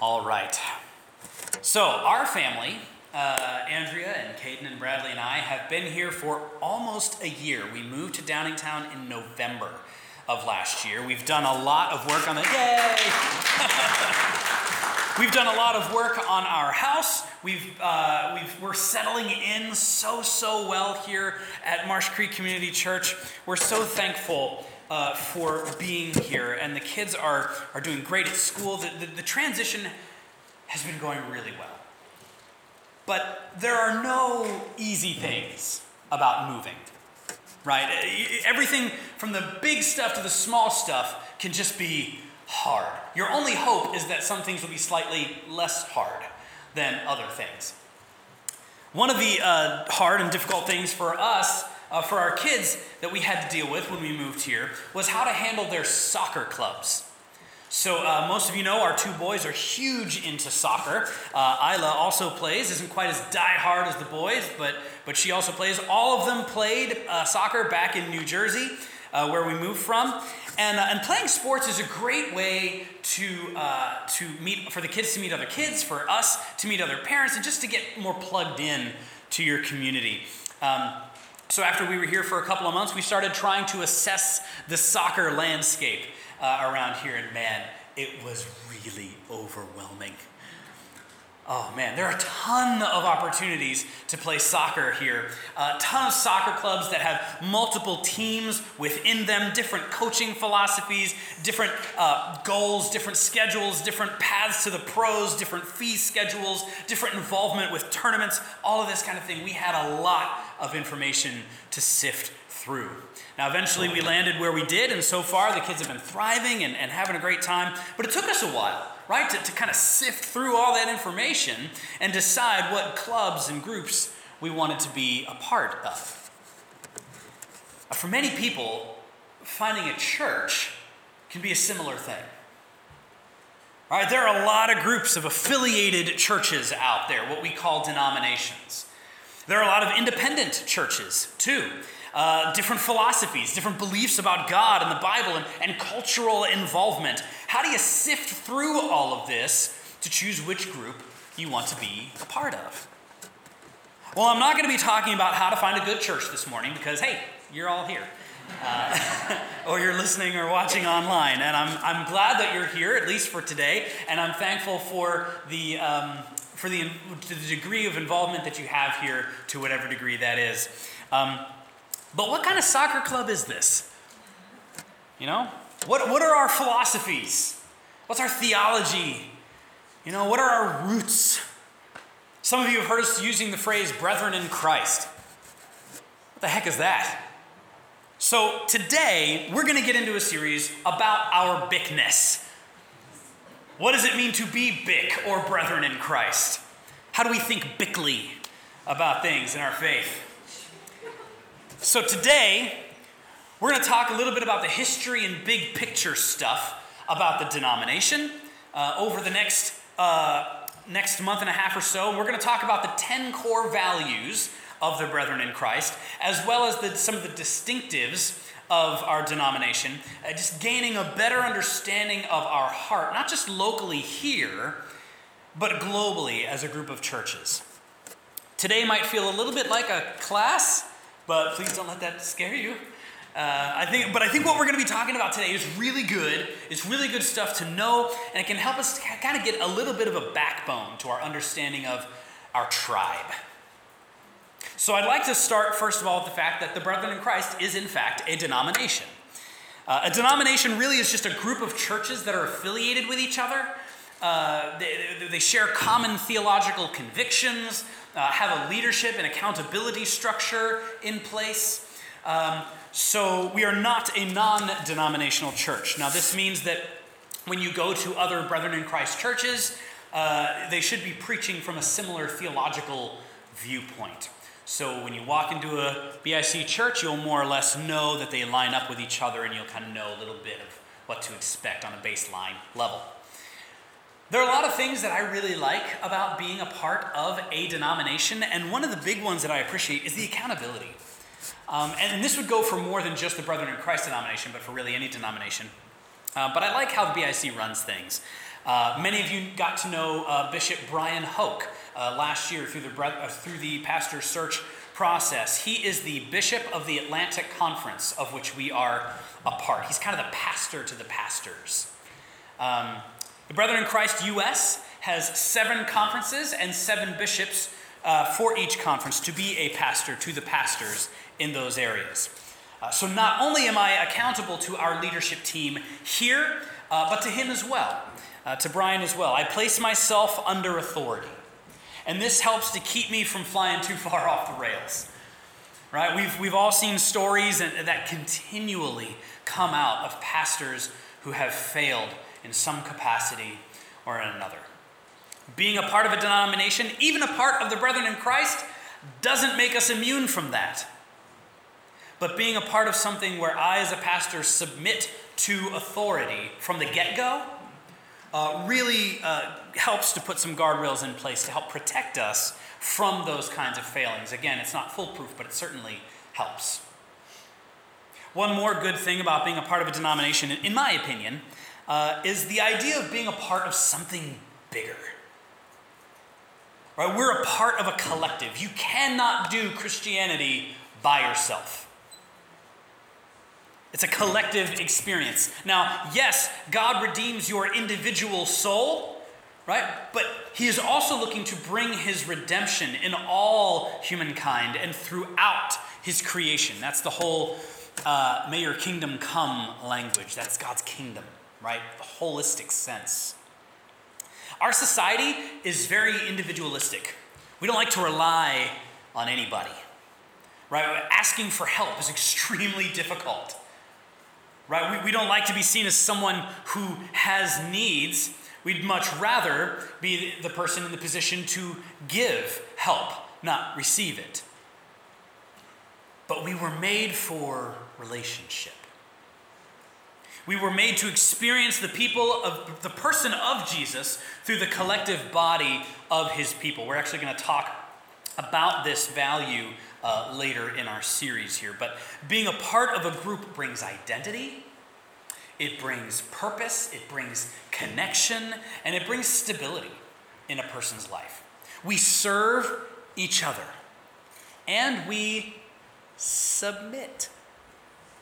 All right. So, our family, uh, Andrea and Caden and Bradley and I, have been here for almost a year. We moved to Downingtown in November of last year. We've done a lot of work on the. Yay! We've done a lot of work on our house. We've, uh, we've, we're settling in so, so well here at Marsh Creek Community Church. We're so thankful uh, for being here, and the kids are, are doing great at school. The, the, the transition has been going really well. But there are no easy things about moving, right? Everything from the big stuff to the small stuff can just be hard. Your only hope is that some things will be slightly less hard than other things. One of the uh, hard and difficult things for us uh, for our kids that we had to deal with when we moved here was how to handle their soccer clubs. So, uh, most of you know our two boys are huge into soccer. Uh, Isla also plays, isn't quite as die-hard as the boys, but, but she also plays. All of them played uh, soccer back in New Jersey, uh, where we moved from. And, uh, and playing sports is a great way to, uh, to meet, for the kids to meet other kids, for us to meet other parents, and just to get more plugged in to your community. Um, so, after we were here for a couple of months, we started trying to assess the soccer landscape uh, around here, and man, it was really overwhelming. Oh man, there are a ton of opportunities to play soccer here. A ton of soccer clubs that have multiple teams within them, different coaching philosophies, different uh, goals, different schedules, different paths to the pros, different fee schedules, different involvement with tournaments, all of this kind of thing. We had a lot of information to sift through. Now, eventually we landed where we did, and so far the kids have been thriving and, and having a great time, but it took us a while right? To, to kind of sift through all that information and decide what clubs and groups we wanted to be a part of. Uh, for many people, finding a church can be a similar thing. All right, there are a lot of groups of affiliated churches out there, what we call denominations. There are a lot of independent churches, too uh, different philosophies, different beliefs about God and the Bible, and, and cultural involvement. How do you sift through all of this to choose which group you want to be a part of? Well, I'm not going to be talking about how to find a good church this morning because, hey, you're all here. Uh, or you're listening or watching online. And I'm, I'm glad that you're here, at least for today. And I'm thankful for the, um, for the, the degree of involvement that you have here, to whatever degree that is. Um, but what kind of soccer club is this? You know? What, what are our philosophies? What's our theology? You know, what are our roots? Some of you have heard us using the phrase brethren in Christ. What the heck is that? So, today we're going to get into a series about our bickness. What does it mean to be bick or brethren in Christ? How do we think bickly about things in our faith? So today, we're going to talk a little bit about the history and big picture stuff about the denomination uh, over the next, uh, next month and a half or so. We're going to talk about the 10 core values of the Brethren in Christ, as well as the, some of the distinctives of our denomination, uh, just gaining a better understanding of our heart, not just locally here, but globally as a group of churches. Today might feel a little bit like a class but please don't let that scare you. Uh, I think, but I think what we're going to be talking about today is really good. It's really good stuff to know, and it can help us kind of get a little bit of a backbone to our understanding of our tribe. So I'd like to start, first of all, with the fact that the Brethren in Christ is, in fact, a denomination. Uh, a denomination really is just a group of churches that are affiliated with each other. Uh, they, they, share common theological convictions uh, have a leadership and accountability structure in place. Um, so we are not a non denominational church. Now, this means that when you go to other Brethren in Christ churches, uh, they should be preaching from a similar theological viewpoint. So when you walk into a BIC church, you'll more or less know that they line up with each other and you'll kind of know a little bit of what to expect on a baseline level. There are a lot of things that I really like about being a part of a denomination, and one of the big ones that I appreciate is the accountability. Um, and this would go for more than just the Brethren in Christ denomination, but for really any denomination. Uh, but I like how the BIC runs things. Uh, many of you got to know uh, Bishop Brian Hoke uh, last year through the, uh, through the pastor search process. He is the bishop of the Atlantic Conference, of which we are a part. He's kind of the pastor to the pastors. Um, the Brethren in Christ US has seven conferences and seven bishops uh, for each conference to be a pastor to the pastors in those areas. Uh, so not only am I accountable to our leadership team here, uh, but to him as well, uh, to Brian as well. I place myself under authority. And this helps to keep me from flying too far off the rails. Right? We've, we've all seen stories that continually come out of pastors who have failed in some capacity or in another. Being a part of a denomination, even a part of the brethren in Christ, doesn't make us immune from that. But being a part of something where I, as a pastor, submit to authority from the get go uh, really uh, helps to put some guardrails in place to help protect us from those kinds of failings. Again, it's not foolproof, but it certainly helps. One more good thing about being a part of a denomination, in my opinion, uh, is the idea of being a part of something bigger. Right? We're a part of a collective. You cannot do Christianity by yourself. It's a collective experience. Now, yes, God redeems your individual soul, right? But He is also looking to bring His redemption in all humankind and throughout His creation. That's the whole uh, may your kingdom come language. That's God's kingdom, right? The holistic sense. Our society is very individualistic. We don't like to rely on anybody, right? Asking for help is extremely difficult right? We, we don't like to be seen as someone who has needs. We'd much rather be the person in the position to give help, not receive it. But we were made for relationship. We were made to experience the people of the person of Jesus through the collective body of his people. We're actually going to talk about this value uh, later in our series here. But being a part of a group brings identity, it brings purpose, it brings connection, and it brings stability in a person's life. We serve each other, and we submit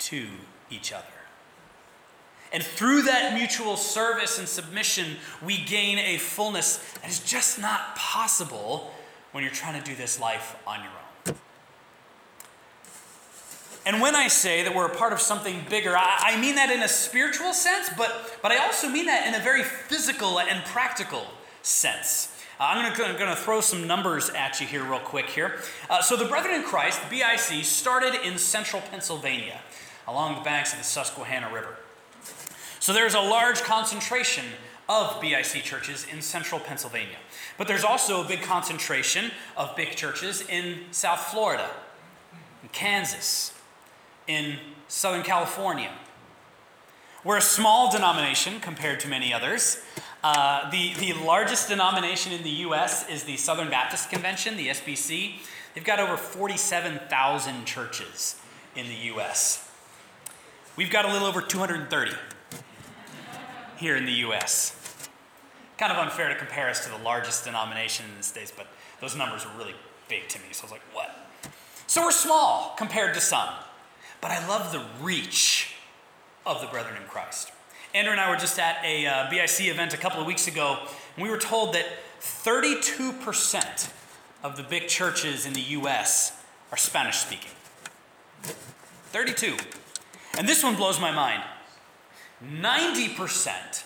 to each other. And through that mutual service and submission, we gain a fullness that is just not possible when you're trying to do this life on your own. And when I say that we're a part of something bigger, I, I mean that in a spiritual sense, but, but I also mean that in a very physical and practical sense. Uh, I'm going to throw some numbers at you here, real quick. Here, uh, so the Brethren in Christ, BIC, started in central Pennsylvania, along the banks of the Susquehanna River. So there's a large concentration of BIC churches in central Pennsylvania. But there's also a big concentration of BIC churches in South Florida, in Kansas, in Southern California. We're a small denomination compared to many others. Uh, the, the largest denomination in the U.S. is the Southern Baptist Convention, the SBC. They've got over 47,000 churches in the U.S. We've got a little over 230 here in the U.S kind of unfair to compare us to the largest denomination in the States, but those numbers were really BIC to me. So I was like, what? So we're small compared to some, but I love the reach of the brethren in Christ. Andrea and I were just at a uh, BIC event a couple of weeks ago, and we were told that 32% of the big churches in the U.S. are Spanish speaking. 32. And this one blows my mind. 90%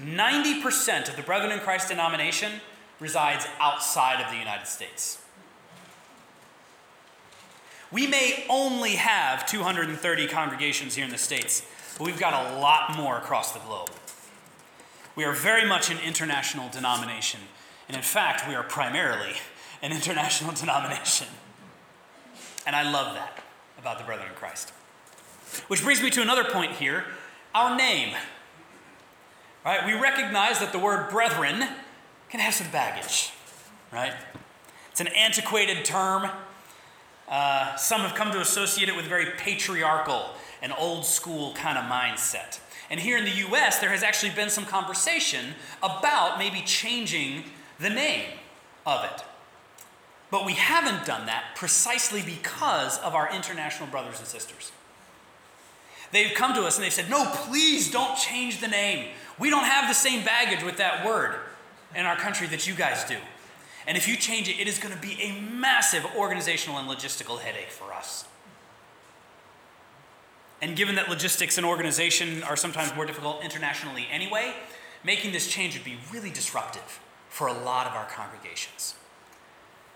90% of the Brethren in Christ denomination resides outside of the United States. We may only have 230 congregations here in the States, but we've got a lot more across the globe. We are very much an international denomination, and in fact, we are primarily an international denomination. And I love that about the Brethren in Christ. Which brings me to another point here our name. Right? We recognize that the word brethren can have some baggage, right? It's an antiquated term. Uh, some have come to associate it with very patriarchal and old school kind of mindset. And here in the US, there has actually been some conversation about maybe changing the name of it. But we haven't done that precisely because of our international brothers and sisters. They've come to us and they've said, No, please don't change the name. We don't have the same baggage with that word in our country that you guys do. And if you change it, it is going to be a massive organizational and logistical headache for us. And given that logistics and organization are sometimes more difficult internationally anyway, making this change would be really disruptive for a lot of our congregations.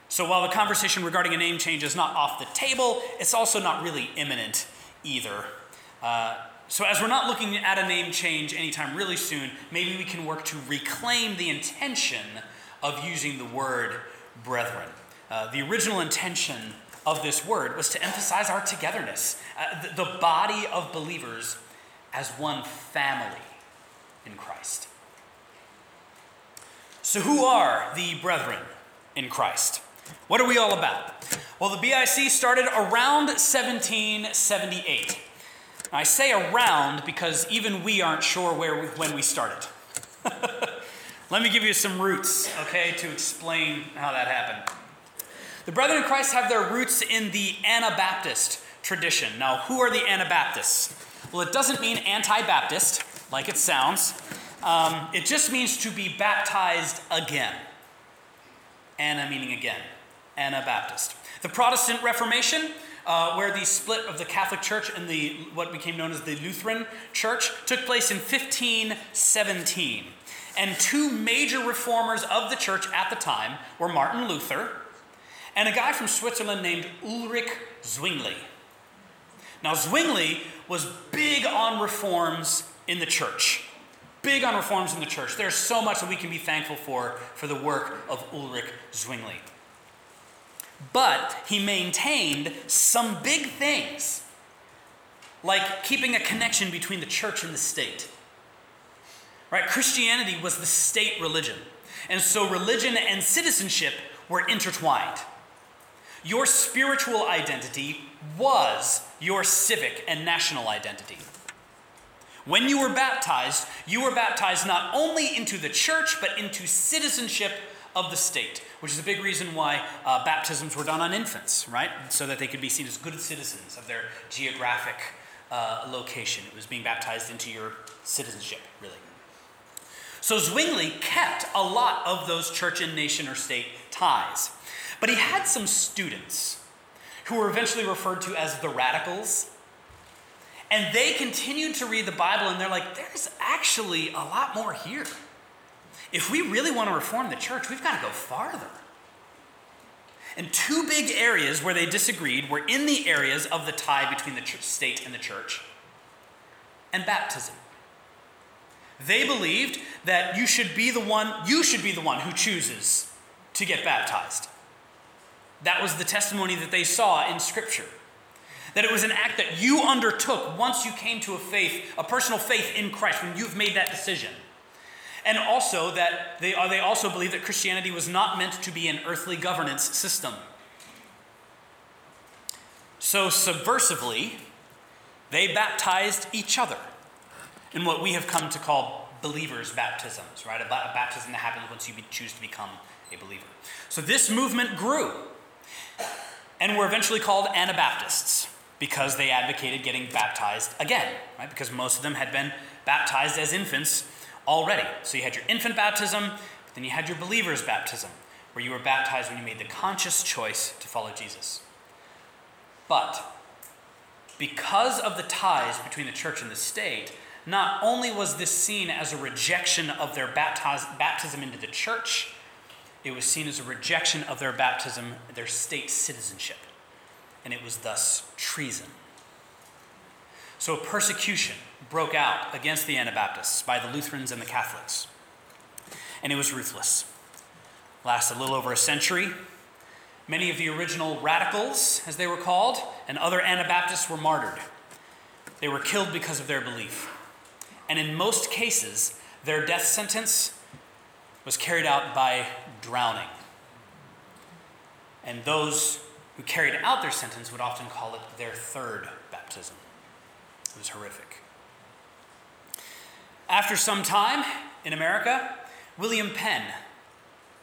So while the conversation regarding a name change is not off the table, it's also not really imminent either. Uh, so, as we're not looking at a name change anytime really soon, maybe we can work to reclaim the intention of using the word brethren. Uh, the original intention of this word was to emphasize our togetherness, uh, the, the body of believers as one family in Christ. So, who are the brethren in Christ? What are we all about? Well, the BIC started around 1778. I say around because even we aren't sure where we, when we started. Let me give you some roots, okay, to explain how that happened. The Brethren in Christ have their roots in the Anabaptist tradition. Now, who are the Anabaptists? Well, it doesn't mean anti Baptist, like it sounds. Um, it just means to be baptized again. Anna meaning again. Anabaptist. The Protestant Reformation, uh, where the split of the Catholic Church and the what became known as the Lutheran Church took place in 1517. And two major reformers of the church at the time were Martin Luther and a guy from Switzerland named Ulrich Zwingli. Now, Zwingli was big on reforms in the church. Big on reforms in the church. There's so much that we can be thankful for for the work of Ulrich Zwingli. But he maintained some big things, like keeping a connection between the church and the state. Right? Christianity was the state religion. And so religion and citizenship were intertwined. Your spiritual identity was your civic and national identity. When you were baptized, you were baptized not only into the church, but into citizenship of the state, which is a big reason why uh, baptisms were done on infants, right? So that they could be seen as good citizens of their geographic uh, location. It was being baptized into your citizenship, really. So Zwingli kept a lot of those church and nation or state ties. But he had some students who were eventually referred to as the radicals. And they continued to read the Bible and they're like, there's actually a lot more here. If we really want to reform the church, we've got to go farther. And two big areas where they disagreed were in the areas of the tie between the state and the church and baptism. They believed that you should be the one, you should be the one who chooses to get baptized. That was the testimony that they saw in Scripture. That it was an act that you undertook once you came to a faith, a personal faith in Christ, when you've made that decision. And also that they, uh, they also believe that Christianity was not meant to be an earthly governance system. So, subversively, they baptized each other in what we have come to call believers' baptisms, right? A, baptism that happens once you be, choose to become a believer. So, this movement grew and were eventually called Anabaptists because they advocated getting baptized again, right? Because most of them had been baptized as infants already. So you had your infant baptism, then you had your believer's baptism, where you were baptized when you made the conscious choice to follow Jesus. But because of the ties between the church and the state, not only was this seen as a rejection of their baptiz- baptism into the church, it was seen as a rejection of their baptism, their state citizenship, and it was thus treason. So persecution broke out against the Anabaptists by the Lutherans and the Catholics, and it was ruthless. Lasted a little over a century. Many of the original radicals, as they were called, and other Anabaptists were martyred. They were killed because of their belief. And in most cases, their death sentence was carried out by drowning. And those who carried out their sentence would often call it their third baptism. It was horrific. After some time in America, William Penn,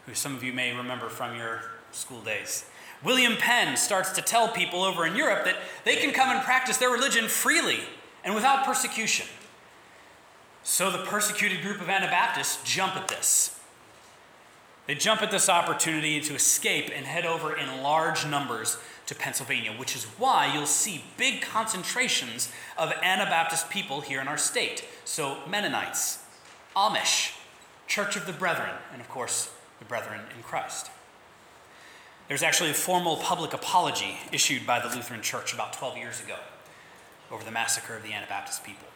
who some of you may remember from your school days, William Penn starts to tell people over in Europe that they can come and practice their religion freely and without persecution. So the persecuted group of Anabaptists jump at this. They jump at this opportunity to escape and head over in large numbers to Pennsylvania, which is why you'll see big concentrations of Anabaptist people here in our state. So, Mennonites, Amish, Church of the Brethren, and of course, the Brethren in Christ. There's actually a formal public apology issued by the Lutheran Church about 12 years ago over the massacre of the Anabaptist people.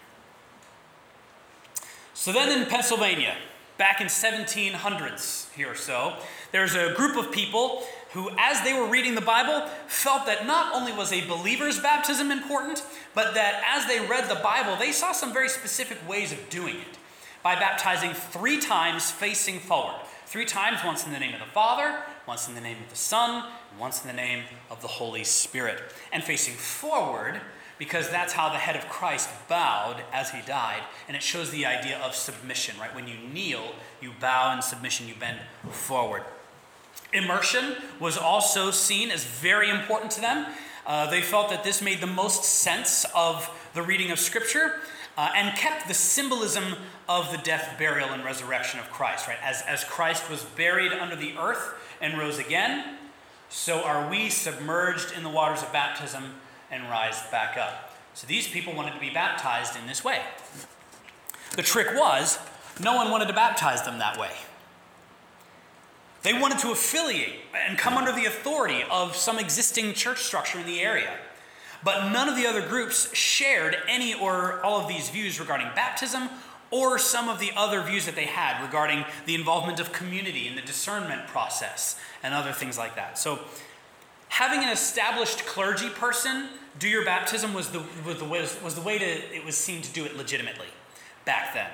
So then in Pennsylvania, back in 1700s here or so, there's a group of people who, as they were reading the Bible, felt that not only was a believer's baptism important, but that as they read the Bible, they saw some very specific ways of doing it by baptizing three times facing forward. Three times, once in the name of the Father, once in the name of the Son, once in the name of the Holy Spirit. And facing forward, because that's how the head of Christ bowed as he died. And it shows the idea of submission, right? When you kneel, you bow in submission, you bend forward. Immersion was also seen as very important to them. Uh, they felt that this made the most sense of the reading of Scripture uh, and kept the symbolism of the death, burial, and resurrection of Christ, right? As, as Christ was buried under the earth and rose again, so are we submerged in the waters of baptism and rise back up. So these people wanted to be baptized in this way. The trick was, no one wanted to baptize them that way. They wanted to affiliate and come under the authority of some existing church structure in the area. But none of the other groups shared any or all of these views regarding baptism or some of the other views that they had regarding the involvement of community in the discernment process and other things like that. So, having an established clergy person do your baptism was the, was the, way, was the way to, it was seen to do it legitimately back then.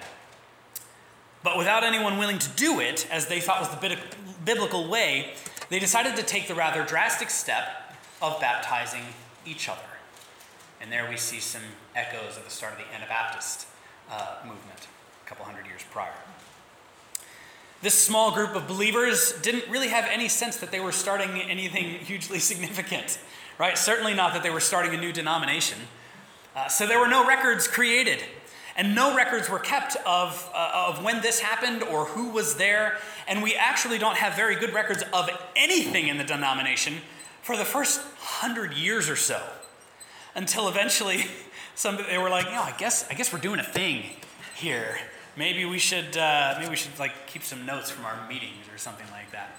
But without anyone willing to do it, as they thought was the biblical way, they decided to take the rather drastic step of baptizing each other. And there we see some echoes of the start of the Anabaptist uh, movement a couple hundred years prior. This small group of believers didn't really have any sense that they were starting anything hugely significant, right? Certainly not that they were starting a new denomination. Uh, so there were no records created, and no records were kept of, uh, of when this happened or who was there. And we actually don't have very good records of anything in the denomination for the first hundred years or so until eventually some, they were like, know, I guess, I guess we're doing a thing here. Maybe we should, uh, maybe we should like keep some notes from our meetings or something like that.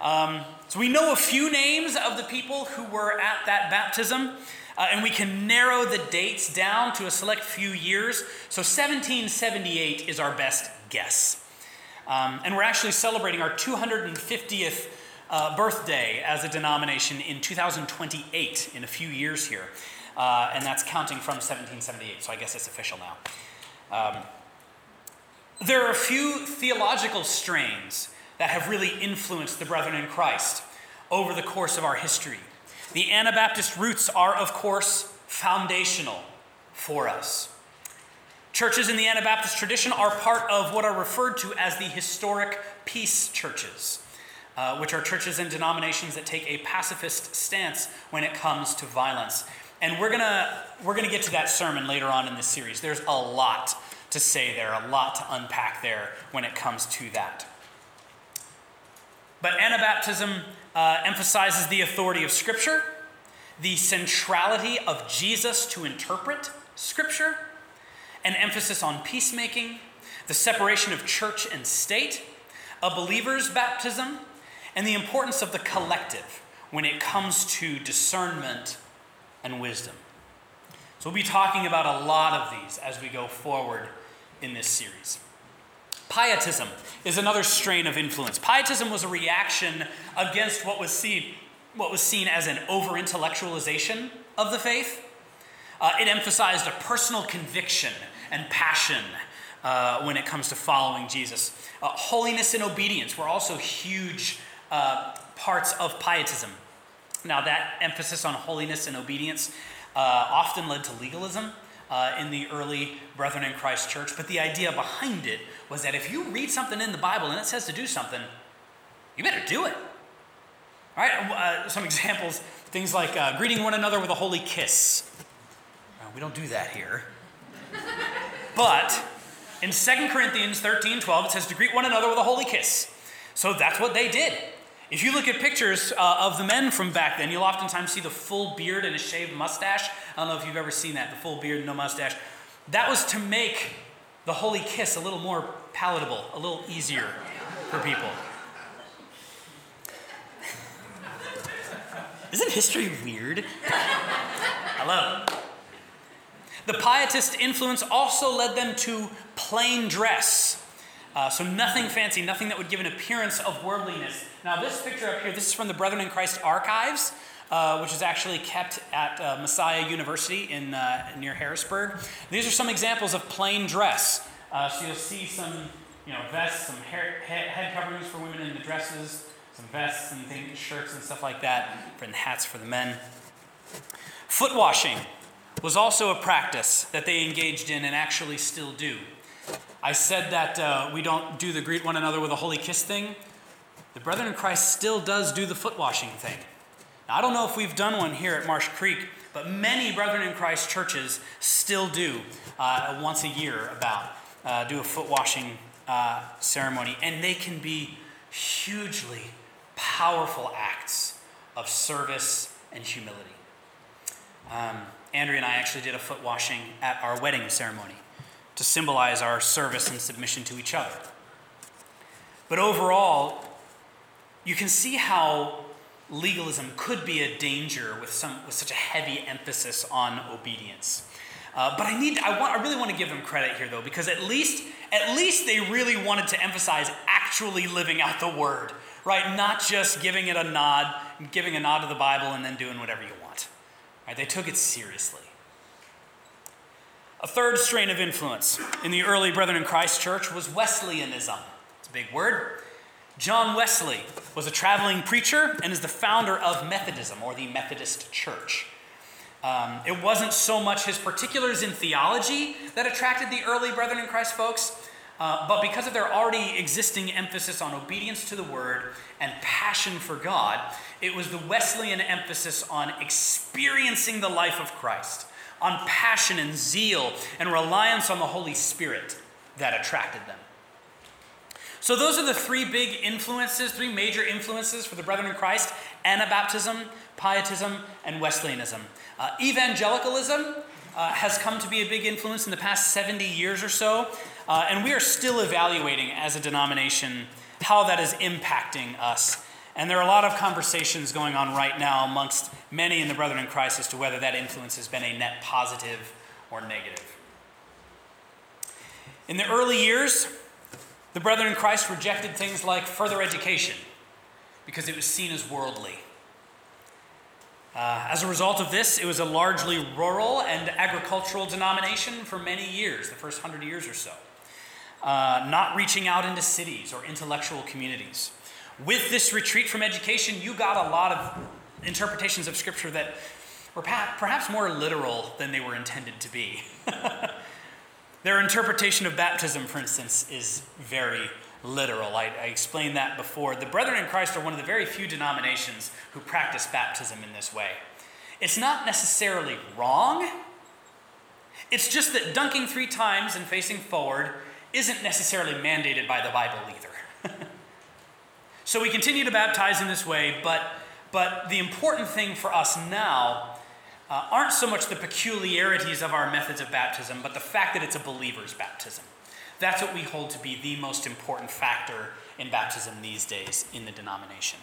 Um, so we know a few names of the people who were at that baptism, uh, and we can narrow the dates down to a select few years. So 1778 is our best guess. Um, and we're actually celebrating our 250th uh, birthday as a denomination in 2028, in a few years here. Uh, and that's counting from 1778, so I guess it's official now. Um, there are a few theological strains that have really influenced the brethren in Christ over the course of our history. The Anabaptist roots are, of course, foundational for us. Churches in the Anabaptist tradition are part of what are referred to as the historic peace churches uh, which are churches and denominations that take a pacifist stance when it comes to violence. And we're gonna we're gonna get to that sermon later on in this series. There's a lot to say there, a lot to unpack there when it comes to that. But Anabaptism uh, emphasizes the authority of Scripture, the centrality of Jesus to interpret Scripture, an emphasis on peacemaking, the separation of church and state, a believer's baptism, and the importance of the collective when it comes to discernment and wisdom. So, we'll be talking about a lot of these as we go forward in this series. Pietism is another strain of influence. Pietism was a reaction against what was seen, what was seen as an over intellectualization of the faith. Uh, it emphasized a personal conviction and passion uh, when it comes to following Jesus. Uh, holiness and obedience were also huge uh, parts of pietism. Now, that emphasis on holiness and obedience uh, often led to legalism, uh, in the early Brethren in Christ church, but the idea behind it was that if you read something in the Bible and it says to do something, you better do it. All right, uh, some examples things like uh, greeting one another with a holy kiss. Uh, we don't do that here. but in 2 Corinthians 13 12, it says to greet one another with a holy kiss. So that's what they did. If you look at pictures uh, of the men from back then, you'll oftentimes see the full beard and a shaved mustache. I don't know if you've ever seen that, the full beard, and no mustache. That was to make the holy kiss a little more palatable, a little easier for people. Isn't history weird? Hello. The pietist influence also led them to plain dress. Uh, so, nothing fancy, nothing that would give an appearance of worldliness. Now, this picture up here, this is from the Brethren in Christ archives, uh, which is actually kept at uh, Messiah University in, uh, near Harrisburg. These are some examples of plain dress. Uh, so, you'll see some you know, vests, some hair, head coverings for women in the dresses, some vests and things, shirts and stuff like that, and hats for the men. Foot washing was also a practice that they engaged in and actually still do. I said that uh, we don't do the greet one another with a holy kiss thing. The Brethren in Christ still does do the foot washing thing. Now, I don't know if we've done one here at Marsh Creek, but many Brethren in Christ churches still do uh, once a year about uh, do a foot washing uh, ceremony, and they can be hugely powerful acts of service and humility. Um, Andrea and I actually did a foot washing at our wedding ceremony to symbolize our service and submission to each other. But overall, you can see how legalism could be a danger with, some, with such a heavy emphasis on obedience. Uh, but I need, I, want, I really want to give them credit here, though, because at least, at least they really wanted to emphasize actually living out the word, right? Not just giving it a nod, giving a nod to the Bible, and then doing whatever you want. Right? They took it seriously. A third strain of influence in the early Brethren in Christ church was Wesleyanism. It's a big word. John Wesley was a traveling preacher and is the founder of Methodism, or the Methodist Church. Um, it wasn't so much his particulars in theology that attracted the early Brethren in Christ folks, uh, but because of their already existing emphasis on obedience to the word and passion for God, it was the Wesleyan emphasis on experiencing the life of Christ, on passion and zeal and reliance on the Holy Spirit that attracted them. So, those are the three big influences, three major influences for the Brethren in Christ Anabaptism, Pietism, and Wesleyanism. Uh, evangelicalism uh, has come to be a big influence in the past 70 years or so. Uh, and we are still evaluating as a denomination how that is impacting us. And there are a lot of conversations going on right now amongst many in the Brethren in Christ as to whether that influence has been a net positive or negative. In the early years, the Brethren in Christ rejected things like further education because it was seen as worldly. Uh, as a result of this, it was a largely rural and agricultural denomination for many years, the first hundred years or so uh, not reaching out into cities or intellectual communities. With this retreat from education, you got a lot of interpretations of Scripture that were perhaps more literal than they were intended to be. Their interpretation of baptism, for instance, is very literal. I, I, explained that before. The Brethren in Christ are one of the very few denominations who practice baptism in this way. It's not necessarily wrong, it's just that dunking three times and facing forward isn't necessarily mandated by the Bible either. So we continue to baptize in this way, but, but the important thing for us now uh, aren't so much the peculiarities of our methods of baptism, but the fact that it's a believer's baptism. That's what we hold to be the most important factor in baptism these days in the denomination.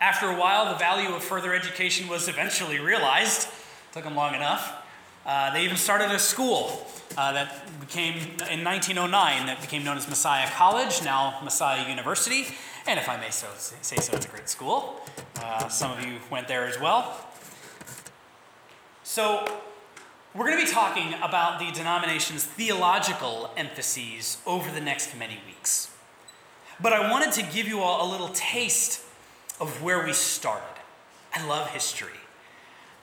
After a while, the value of further education was eventually realized. It took them long enough. Uh, they even started a school uh, that became, in 1909, that became known as Messiah College, now Messiah University. And if I may so, say so, it's a great school. Uh, some of you went there as well. So, we're going to be talking about the denomination's theological emphases over the next many weeks. But I wanted to give you all a little taste of where we started. I love history.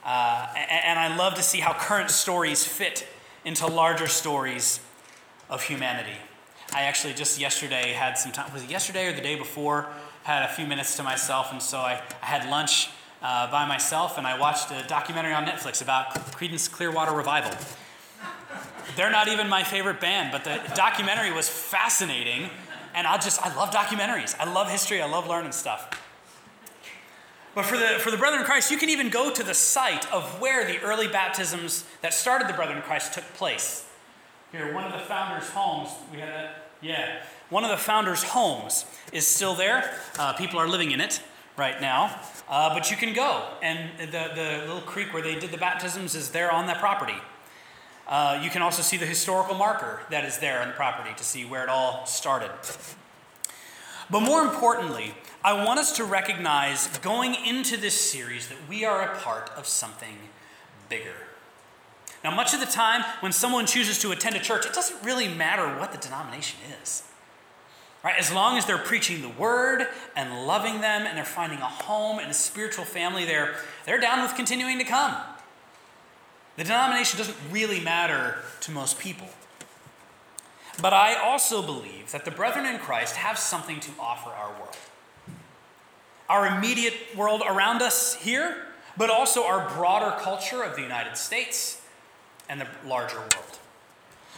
Uh, and I love to see how current stories fit into larger stories of humanity. I actually just yesterday had some time, was it yesterday or the day before? Had a few minutes to myself, and so I, I had lunch uh, by myself and I watched a documentary on Netflix about Creedence Clearwater Revival. They're not even my favorite band, but the documentary was fascinating, and I just, I love documentaries. I love history, I love learning stuff. But for the, for the Brethren in Christ, you can even go to the site of where the early baptisms that started the Brethren in Christ took place. Here, one of the founders' homes, we had that, yeah. One of the founders' homes is still there. Uh, people are living in it right now. Uh, but you can go, and the, the little creek where they did the baptisms is there on that property. Uh, you can also see the historical marker that is there on the property to see where it all started. But more importantly, I want us to recognize going into this series that we are a part of something bigger. Now, much of the time, when someone chooses to attend a church, it doesn't really matter what the denomination is. Right? As long as they're preaching the word and loving them and they're finding a home and a spiritual family, they're, they're down with continuing to come. The denomination doesn't really matter to most people. But I also believe that the brethren in Christ have something to offer our world. Our immediate world around us here, but also our broader culture of the United States and the larger world.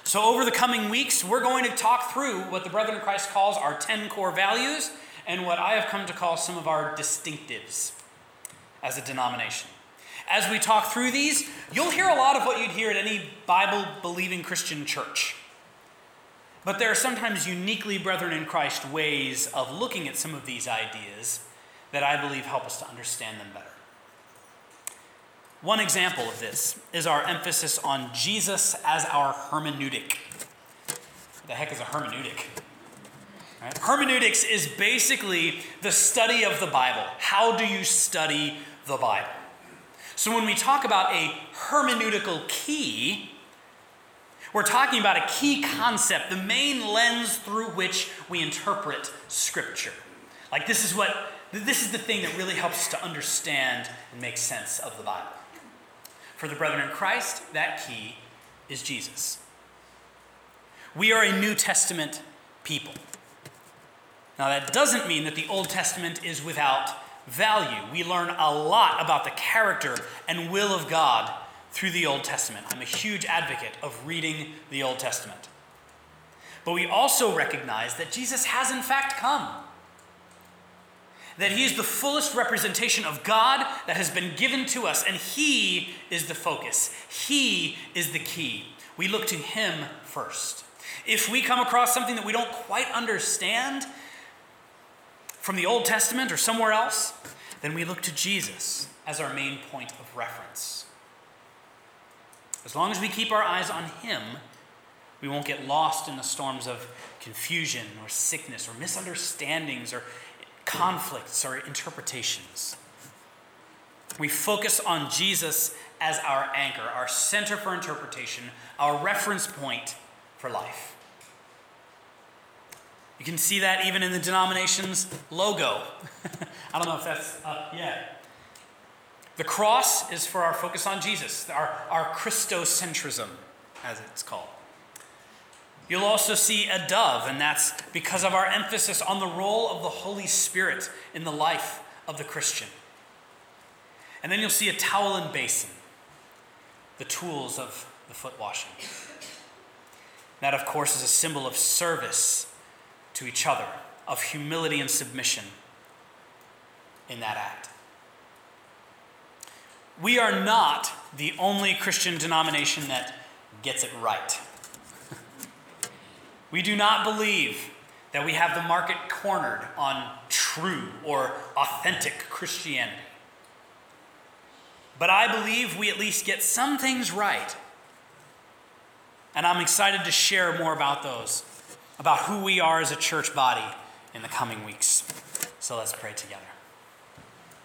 So, over the coming weeks, we're going to talk through what the Brethren in Christ calls our 10 core values and what I have come to call some of our distinctives as a denomination. As we talk through these, you'll hear a lot of what you'd hear at any Bible believing Christian church. But there are sometimes uniquely Brethren in Christ ways of looking at some of these ideas that I believe help us to understand them better. One example of this is our emphasis on Jesus as our hermeneutic. What the heck is a hermeneutic? Right? Hermeneutics is basically the study of the Bible. How do you study the Bible? So when we talk about a hermeneutical key, we're talking about a key concept, the main lens through which we interpret Scripture. Like this is what this is the thing that really helps us to understand and make sense of the Bible. For the brethren in Christ, that key is Jesus. We are a New Testament people. Now, that doesn't mean that the Old Testament is without value. We learn a lot about the character and will of God through the Old Testament. I'm a huge advocate of reading the Old Testament. But we also recognize that Jesus has, in fact, come that he is the fullest representation of God that has been given to us, and he is the focus. He is the key. We look to him first. If we come across something that we don't quite understand from the Old Testament or somewhere else, then we look to Jesus as our main point of reference. As long as we keep our eyes on him, we won't get lost in the storms of confusion or sickness or misunderstandings or conflicts or interpretations. We focus on Jesus as our anchor, our center for interpretation, our reference point for life. You can see that even in the denomination's logo. I don't know if that's up yet. The cross is for our focus on Jesus, our, our Christocentrism, as it's called. You'll also see a dove, and that's because of our emphasis on the role of the Holy Spirit in the life of the Christian. And then you'll see a towel and basin, the tools of the foot washing. That, of course, is a symbol of service to each other, of humility and submission in that act. We are not the only Christian denomination that gets it right. We do not believe that we have the market cornered on true or authentic Christianity. But I believe we at least get some things right. And I'm excited to share more about those, about who we are as a church body in the coming weeks. So let's pray together.